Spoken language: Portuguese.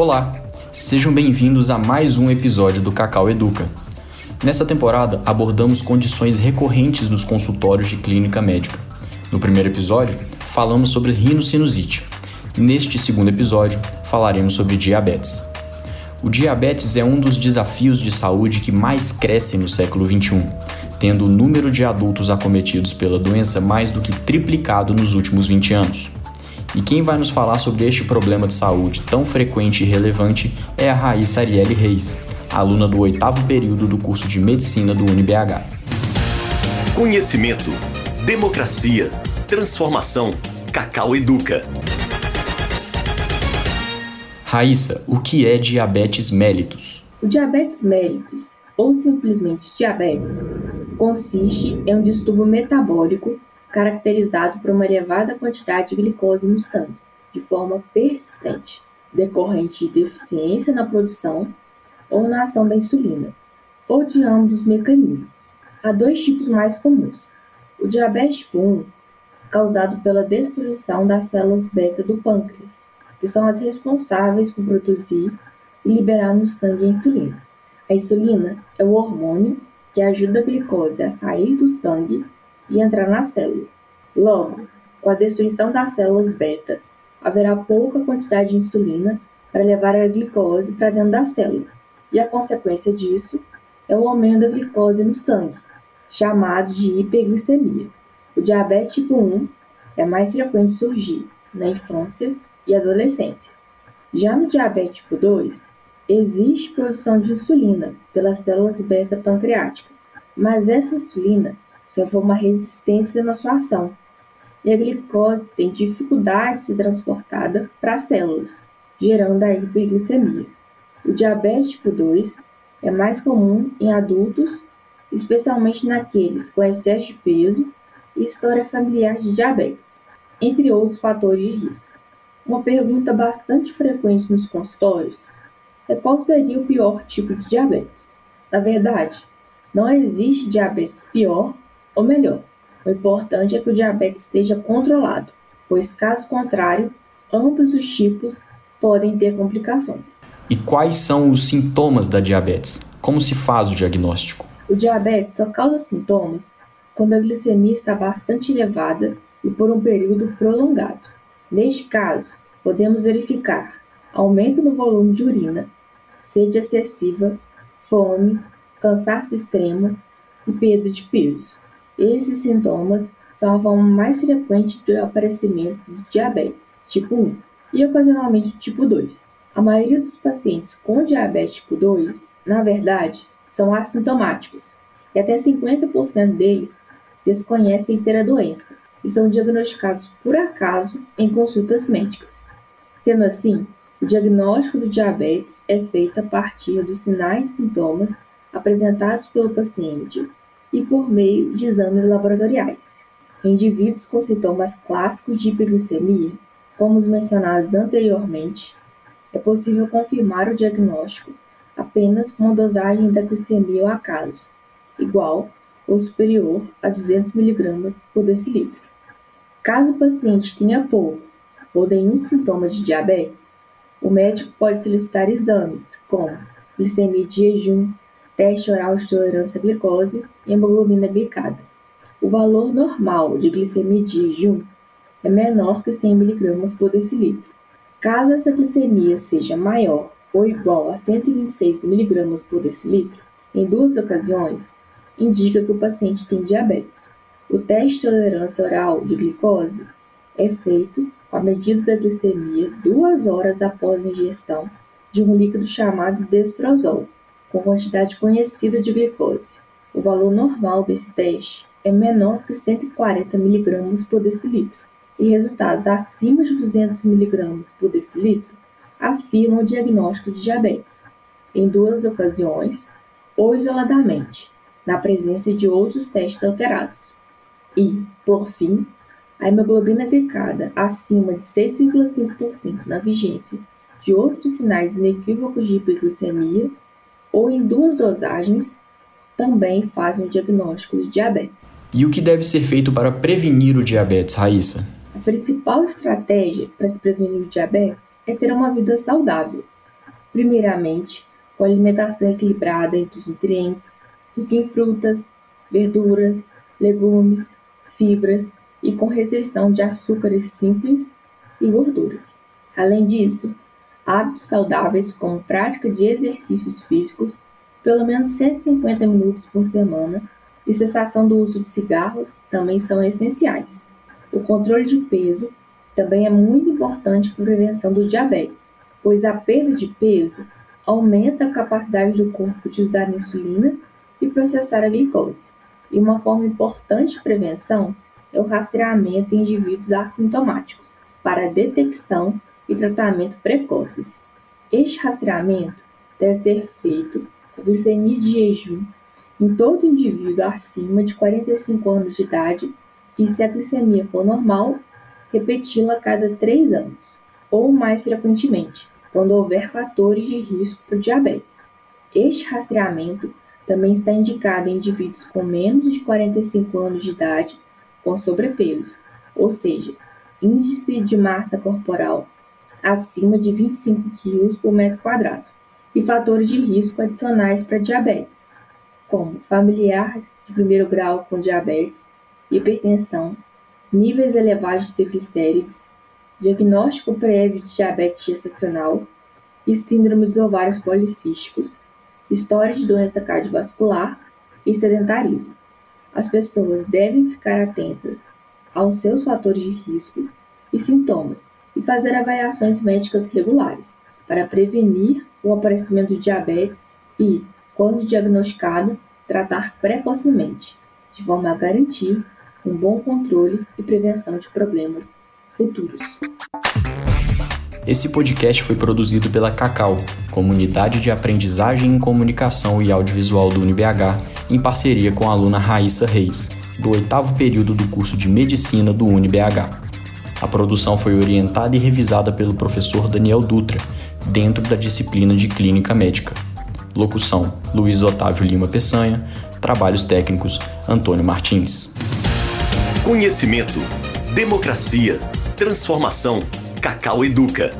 Olá, sejam bem-vindos a mais um episódio do Cacau Educa. Nessa temporada abordamos condições recorrentes nos consultórios de clínica médica. No primeiro episódio, falamos sobre rinocinusite. Neste segundo episódio, falaremos sobre diabetes. O diabetes é um dos desafios de saúde que mais crescem no século XXI, tendo o número de adultos acometidos pela doença mais do que triplicado nos últimos 20 anos. E quem vai nos falar sobre este problema de saúde tão frequente e relevante é a Raíssa Arielle Reis, aluna do oitavo período do curso de Medicina do UniBH. Conhecimento, democracia, transformação. Cacau Educa. Raíssa, o que é diabetes mellitus? O diabetes mellitus, ou simplesmente diabetes, consiste em um distúrbio metabólico caracterizado por uma elevada quantidade de glicose no sangue, de forma persistente, decorrente de deficiência na produção ou na ação da insulina, ou de ambos os mecanismos. Há dois tipos mais comuns: o diabetes tipo 1, causado pela destruição das células beta do pâncreas, que são as responsáveis por produzir e liberar no sangue a insulina. A insulina é o hormônio que ajuda a glicose a sair do sangue e entrar na célula. Logo, com a destruição das células beta, haverá pouca quantidade de insulina para levar a glicose para dentro da célula, e a consequência disso é o aumento da glicose no sangue, chamado de hiperglicemia. O diabetes tipo 1 é mais frequente surgir na infância e adolescência. Já no diabetes tipo 2, existe produção de insulina pelas células beta pancreáticas, mas essa insulina sofre uma resistência na sua ação, e a glicose tem dificuldade de ser transportada para as células, gerando a hiperglicemia. O diabetes tipo 2 é mais comum em adultos, especialmente naqueles com excesso de peso e história familiar de diabetes, entre outros fatores de risco. Uma pergunta bastante frequente nos consultórios é qual seria o pior tipo de diabetes. Na verdade, não existe diabetes pior ou melhor, o importante é que o diabetes esteja controlado, pois caso contrário, ambos os tipos podem ter complicações. E quais são os sintomas da diabetes? Como se faz o diagnóstico? O diabetes só causa sintomas quando a glicemia está bastante elevada e por um período prolongado. Neste caso, podemos verificar aumento no volume de urina, sede excessiva, fome, cansaço extremo e perda de peso. Esses sintomas são a forma mais frequente do aparecimento de diabetes tipo 1 e ocasionalmente tipo 2. A maioria dos pacientes com diabetes tipo 2, na verdade, são assintomáticos e até 50% deles desconhecem ter a doença e são diagnosticados por acaso em consultas médicas. Sendo assim, o diagnóstico do diabetes é feito a partir dos sinais e sintomas apresentados pelo paciente e por meio de exames laboratoriais. Indivíduos com sintomas clássicos de hiperglicemia, como os mencionados anteriormente, é possível confirmar o diagnóstico apenas com uma dosagem da glicemia ao acaso, igual ou superior a 200 mg por decilitro. Caso o paciente tenha pouco ou nenhum sintoma de diabetes, o médico pode solicitar exames como glicemia de jejum, teste oral de tolerância à glicose e hemoglobina glicada. O valor normal de glicemia de jejum é menor que 100 mg por decilitro. Caso essa glicemia seja maior ou igual a 126 mg por decilitro, em duas ocasiões, indica que o paciente tem diabetes. O teste de tolerância oral de glicose é feito com a medida da glicemia duas horas após a ingestão de um líquido chamado destrozol, com quantidade conhecida de glicose. O valor normal desse teste é menor que 140 mg por decilitro, e resultados acima de 200 mg por decilitro afirmam o diagnóstico de diabetes, em duas ocasiões ou isoladamente, na presença de outros testes alterados. E, por fim, a hemoglobina glicada acima de 6,5% na vigência de outros sinais inequívocos de hiperglicemia ou em duas dosagens também fazem o diagnóstico de diabetes. E o que deve ser feito para prevenir o diabetes, Raíssa? A principal estratégia para se prevenir o diabetes é ter uma vida saudável. primeiramente com alimentação equilibrada entre os nutrientes, rica em frutas, verduras, legumes, fibras e com restrição de açúcares simples e gorduras. Além disso, hábitos saudáveis como prática de exercícios físicos, pelo menos 150 minutos por semana, e cessação do uso de cigarros também são essenciais. O controle de peso também é muito importante para a prevenção do diabetes, pois a perda de peso aumenta a capacidade do corpo de usar insulina e processar a glicose. E uma forma importante de prevenção é o rastreamento em indivíduos assintomáticos, para a detecção e tratamento precoces. Este rastreamento deve ser feito com glicemia de jejum em todo indivíduo acima de 45 anos de idade e, se a glicemia for normal, repeti-la a cada 3 anos, ou mais frequentemente, quando houver fatores de risco para diabetes. Este rastreamento também está indicado em indivíduos com menos de 45 anos de idade com sobrepeso, ou seja, índice de massa corporal acima de 25 kg por metro quadrado, e fatores de risco adicionais para diabetes, como familiar de primeiro grau com diabetes, hipertensão, níveis elevados de triglicérides, diagnóstico prévio de diabetes gestacional e síndrome dos ovários policísticos, história de doença cardiovascular e sedentarismo. As pessoas devem ficar atentas aos seus fatores de risco e sintomas e fazer avaliações médicas regulares para prevenir o aparecimento de diabetes e, quando diagnosticado, tratar precocemente, de forma a garantir um bom controle e prevenção de problemas futuros. Esse podcast foi produzido pela Cacau, Comunidade de Aprendizagem em Comunicação e Audiovisual do UniBH, em parceria com a aluna Raíssa Reis, do oitavo período do curso de Medicina do UniBH. A produção foi orientada e revisada pelo professor Daniel Dutra, dentro da disciplina de Clínica Médica. Locução: Luiz Otávio Lima Peçanha. Trabalhos técnicos: Antônio Martins. Conhecimento, democracia, transformação. Cacau Educa.